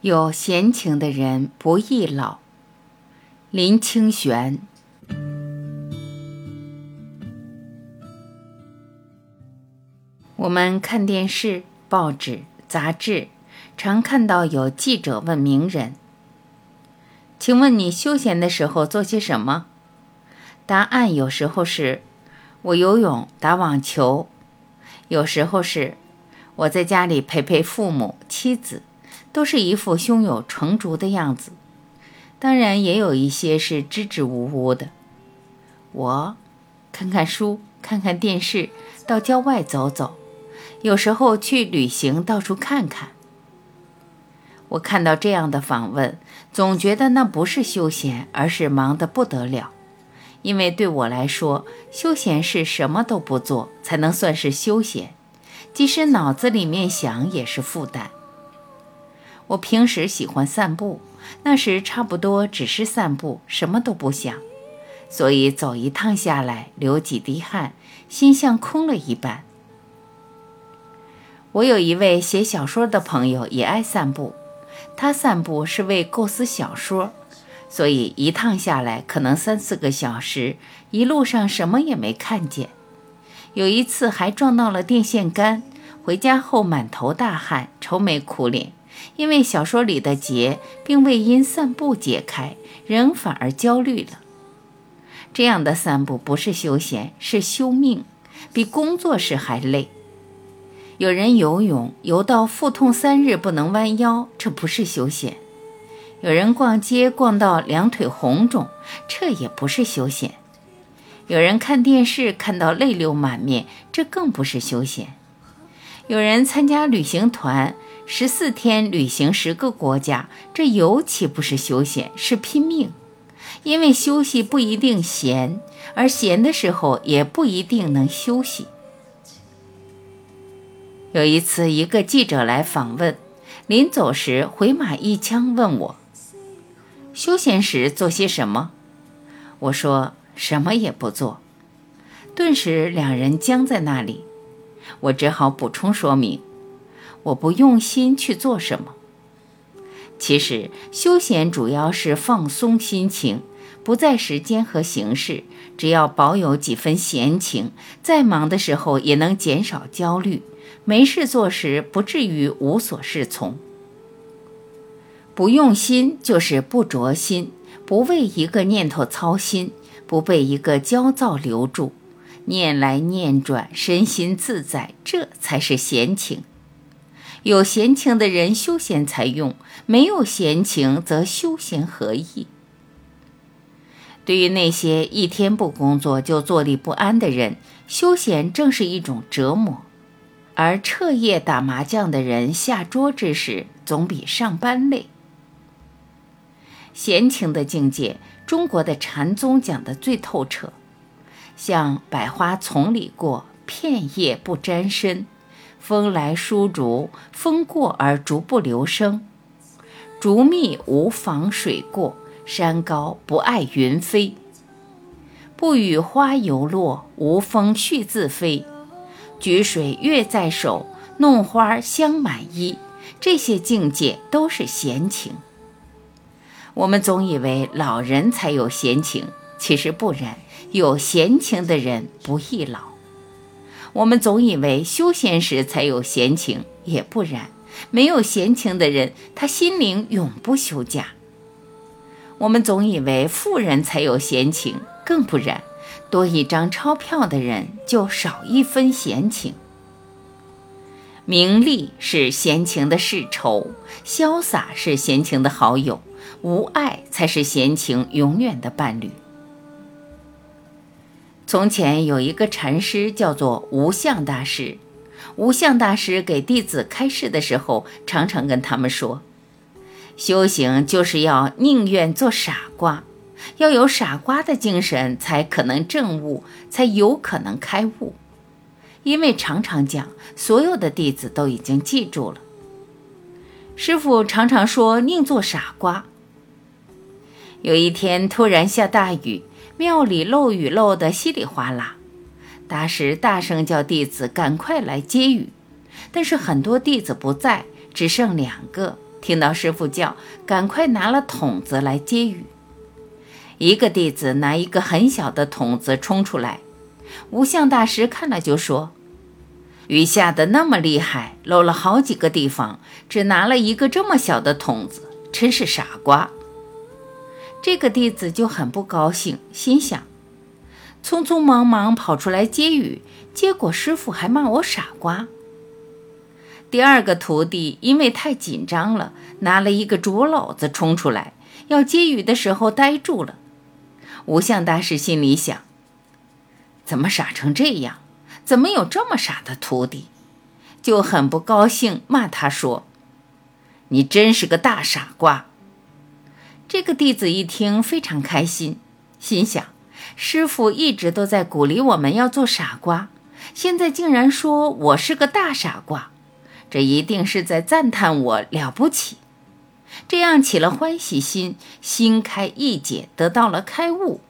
有闲情的人不易老。林清玄。我们看电视、报纸、杂志，常看到有记者问名人：“请问你休闲的时候做些什么？”答案有时候是：“我游泳、打网球。”有时候是：“我在家里陪陪父母、妻子。”都是一副胸有成竹的样子。当然，也有一些是支支吾吾的。我看看书，看看电视，到郊外走走，有时候去旅行，到处看看。我看到这样的访问，总觉得那不是休闲，而是忙得不得了。因为对我来说，休闲是什么都不做才能算是休闲，即使脑子里面想也是负担。我平时喜欢散步，那时差不多只是散步，什么都不想，所以走一趟下来，流几滴汗，心像空了一般。我有一位写小说的朋友，也爱散步，他散步是为构思小说，所以一趟下来可能三四个小时，一路上什么也没看见，有一次还撞到了电线杆，回家后满头大汗，愁眉苦脸。因为小说里的结并未因散步解开，人反而焦虑了。这样的散步不是休闲，是休命，比工作时还累。有人游泳游到腹痛三日不能弯腰，这不是休闲；有人逛街逛到两腿红肿，这也不是休闲；有人看电视看到泪流满面，这更不是休闲；有人参加旅行团。十四天旅行十个国家，这尤其不是休闲，是拼命。因为休息不一定闲，而闲的时候也不一定能休息。有一次，一个记者来访问，临走时回马一枪问我：“休闲时做些什么？”我说：“什么也不做。”顿时两人僵在那里，我只好补充说明。我不用心去做什么。其实休闲主要是放松心情，不在时间和形式，只要保有几分闲情，再忙的时候也能减少焦虑，没事做时不至于无所适从。不用心就是不着心，不为一个念头操心，不被一个焦躁留住，念来念转，身心自在，这才是闲情。有闲情的人休闲才用，没有闲情则休闲何益？对于那些一天不工作就坐立不安的人，休闲正是一种折磨；而彻夜打麻将的人，下桌之时总比上班累。闲情的境界，中国的禅宗讲得最透彻，像百花丛里过，片叶不沾身。风来疏竹，风过而竹不留声。竹密无妨水过，山高不碍云飞。不与花游落，无风絮自飞。举水月在手，弄花香满衣。这些境界都是闲情。我们总以为老人才有闲情，其实不然，有闲情的人不易老。我们总以为休闲时才有闲情，也不然。没有闲情的人，他心灵永不休假。我们总以为富人才有闲情，更不然。多一张钞票的人，就少一分闲情。名利是闲情的世仇，潇洒是闲情的好友，无爱才是闲情永远的伴侣。从前有一个禅师，叫做无相大师。无相大师给弟子开示的时候，常常跟他们说：“修行就是要宁愿做傻瓜，要有傻瓜的精神，才可能证悟，才有可能开悟。因为常常讲，所有的弟子都已经记住了。师傅常常说宁做傻瓜。有一天突然下大雨。”庙里漏雨漏得稀里哗啦，大师大声叫弟子赶快来接雨，但是很多弟子不在，只剩两个，听到师傅叫，赶快拿了桶子来接雨。一个弟子拿一个很小的桶子冲出来，无相大师看了就说：“雨下的那么厉害，漏了好几个地方，只拿了一个这么小的桶子，真是傻瓜。”这个弟子就很不高兴，心想：匆匆忙忙跑出来接雨，结果师傅还骂我傻瓜。第二个徒弟因为太紧张了，拿了一个竹篓子冲出来，要接雨的时候呆住了。无相大师心里想：怎么傻成这样？怎么有这么傻的徒弟？就很不高兴，骂他说：“你真是个大傻瓜。”这个弟子一听非常开心，心想：师傅一直都在鼓励我们要做傻瓜，现在竟然说我是个大傻瓜。这一定是在赞叹我了不起，这样起了欢喜心，心开意解，得到了开悟。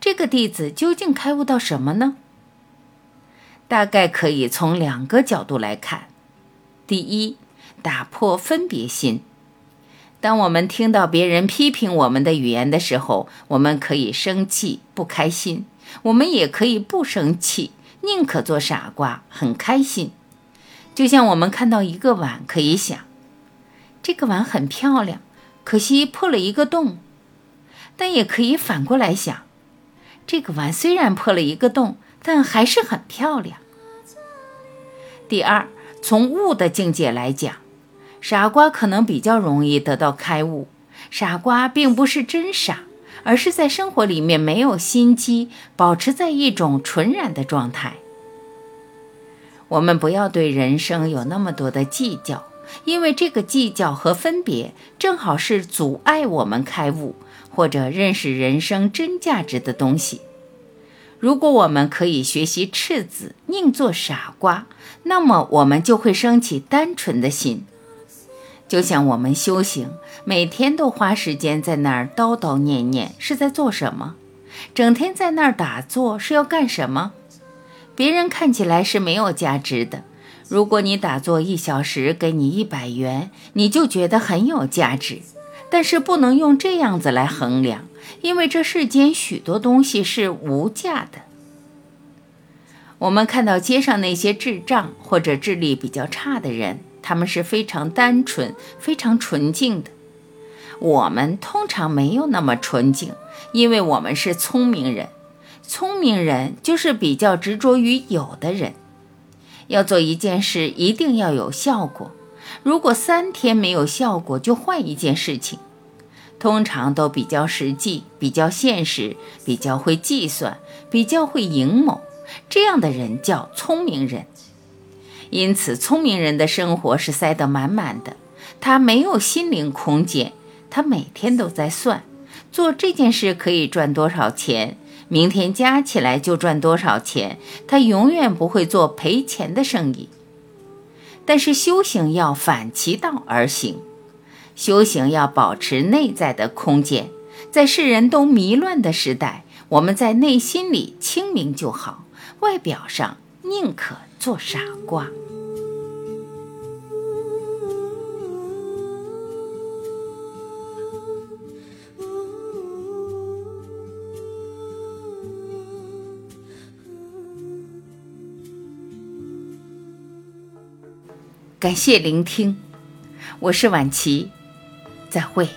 这个弟子究竟开悟到什么呢？大概可以从两个角度来看。第一，打破分别心。当我们听到别人批评我们的语言的时候，我们可以生气、不开心；我们也可以不生气，宁可做傻瓜，很开心。就像我们看到一个碗，可以想，这个碗很漂亮，可惜破了一个洞；但也可以反过来想，这个碗虽然破了一个洞，但还是很漂亮。第二，从物的境界来讲，傻瓜可能比较容易得到开悟。傻瓜并不是真傻，而是在生活里面没有心机，保持在一种纯然的状态。我们不要对人生有那么多的计较，因为这个计较和分别，正好是阻碍我们开悟或者认识人生真价值的东西。如果我们可以学习赤子，宁做傻瓜，那么我们就会升起单纯的心。就像我们修行，每天都花时间在那儿叨叨念念，是在做什么？整天在那儿打坐是要干什么？别人看起来是没有价值的。如果你打坐一小时，给你一百元，你就觉得很有价值。但是不能用这样子来衡量，因为这世间许多东西是无价的。我们看到街上那些智障或者智力比较差的人，他们是非常单纯、非常纯净的。我们通常没有那么纯净，因为我们是聪明人。聪明人就是比较执着于有的人，要做一件事一定要有效果。如果三天没有效果，就换一件事情。通常都比较实际、比较现实、比较会计算、比较会营谋，这样的人叫聪明人。因此，聪明人的生活是塞得满满的，他没有心灵空间，他每天都在算，做这件事可以赚多少钱。明天加起来就赚多少钱？他永远不会做赔钱的生意。但是修行要反其道而行，修行要保持内在的空间。在世人都迷乱的时代，我们在内心里清明就好，外表上宁可做傻瓜。感谢聆听，我是晚琪，再会。